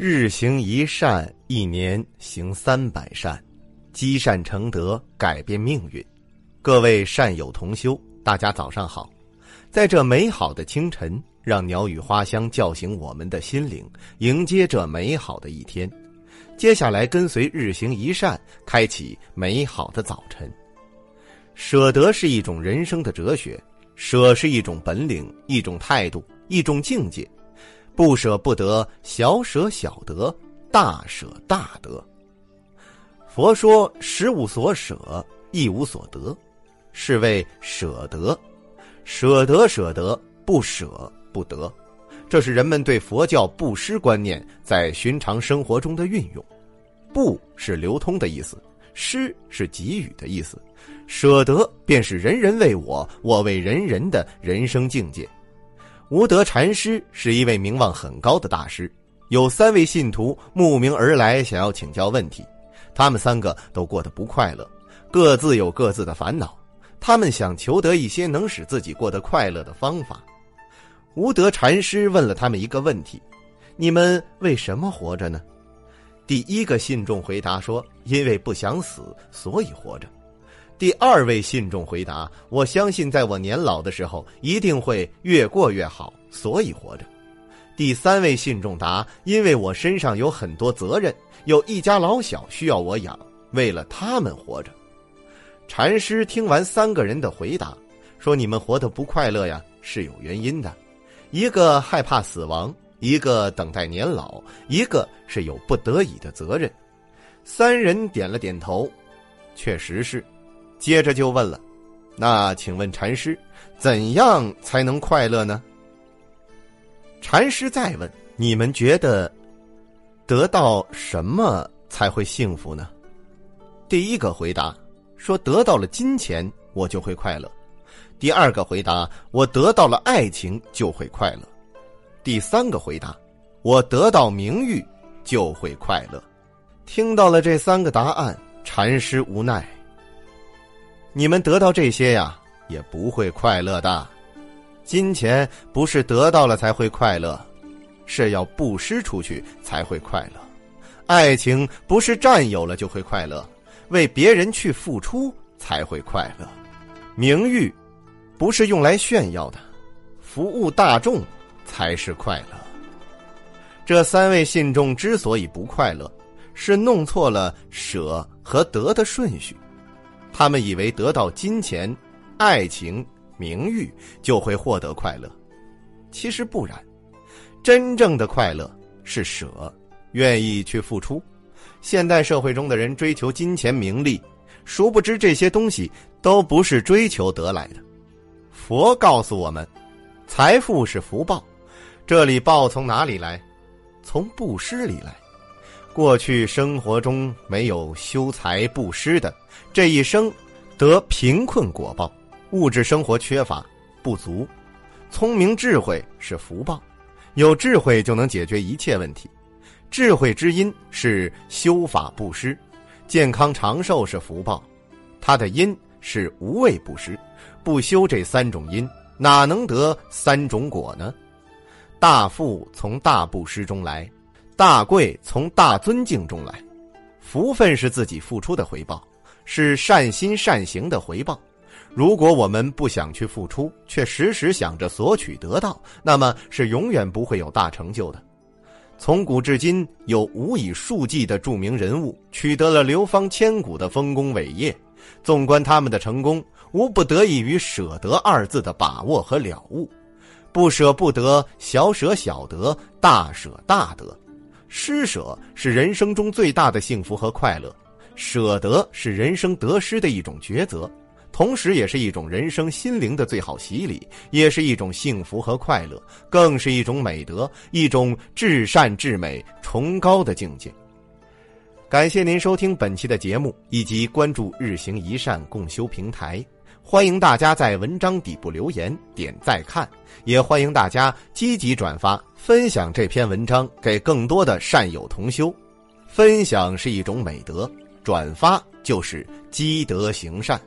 日行一善，一年行三百善，积善成德，改变命运。各位善友同修，大家早上好！在这美好的清晨，让鸟语花香叫醒我们的心灵，迎接这美好的一天。接下来，跟随日行一善，开启美好的早晨。舍得是一种人生的哲学，舍是一种本领，一种态度，一种境界。不舍不得，小舍小得，大舍大得。佛说：“十无所舍，一无所得，是谓舍得。舍得舍得，不舍不得。”这是人们对佛教布施观念在寻常生活中的运用。布是流通的意思，施是给予的意思，舍得便是人人为我，我为人人的人生境界。无德禅师是一位名望很高的大师，有三位信徒慕名而来，想要请教问题。他们三个都过得不快乐，各自有各自的烦恼。他们想求得一些能使自己过得快乐的方法。无德禅师问了他们一个问题：“你们为什么活着呢？”第一个信众回答说：“因为不想死，所以活着。”第二位信众回答：“我相信，在我年老的时候，一定会越过越好，所以活着。”第三位信众答：“因为我身上有很多责任，有一家老小需要我养，为了他们活着。”禅师听完三个人的回答，说：“你们活得不快乐呀，是有原因的。一个害怕死亡，一个等待年老，一个是有不得已的责任。”三人点了点头，确实是。接着就问了：“那请问禅师，怎样才能快乐呢？”禅师再问：“你们觉得得到什么才会幸福呢？”第一个回答说：“得到了金钱，我就会快乐。”第二个回答：“我得到了爱情就会快乐。”第三个回答：“我得到名誉就会快乐。”听到了这三个答案，禅师无奈。你们得到这些呀，也不会快乐的。金钱不是得到了才会快乐，是要布施出去才会快乐。爱情不是占有了就会快乐，为别人去付出才会快乐。名誉不是用来炫耀的，服务大众才是快乐。这三位信众之所以不快乐，是弄错了舍和得的顺序。他们以为得到金钱、爱情、名誉就会获得快乐，其实不然。真正的快乐是舍，愿意去付出。现代社会中的人追求金钱、名利，殊不知这些东西都不是追求得来的。佛告诉我们，财富是福报，这里报从哪里来？从布施里来。过去生活中没有修财布施的，这一生得贫困果报，物质生活缺乏不足。聪明智慧是福报，有智慧就能解决一切问题。智慧之因是修法布施，健康长寿是福报，它的因是无畏布施。不修这三种因，哪能得三种果呢？大富从大布施中来。大贵从大尊敬中来，福分是自己付出的回报，是善心善行的回报。如果我们不想去付出，却时时想着索取得到，那么是永远不会有大成就的。从古至今，有无以数计的著名人物取得了流芳千古的丰功伟业。纵观他们的成功，无不得益于“舍得”二字的把握和了悟。不舍不得，小舍小得，大舍大得。施舍是人生中最大的幸福和快乐，舍得是人生得失的一种抉择，同时也是一种人生心灵的最好洗礼，也是一种幸福和快乐，更是一种美德，一种至善至美、崇高的境界。感谢您收听本期的节目，以及关注“日行一善共修平台”。欢迎大家在文章底部留言点赞看，也欢迎大家积极转发分享这篇文章给更多的善友同修。分享是一种美德，转发就是积德行善。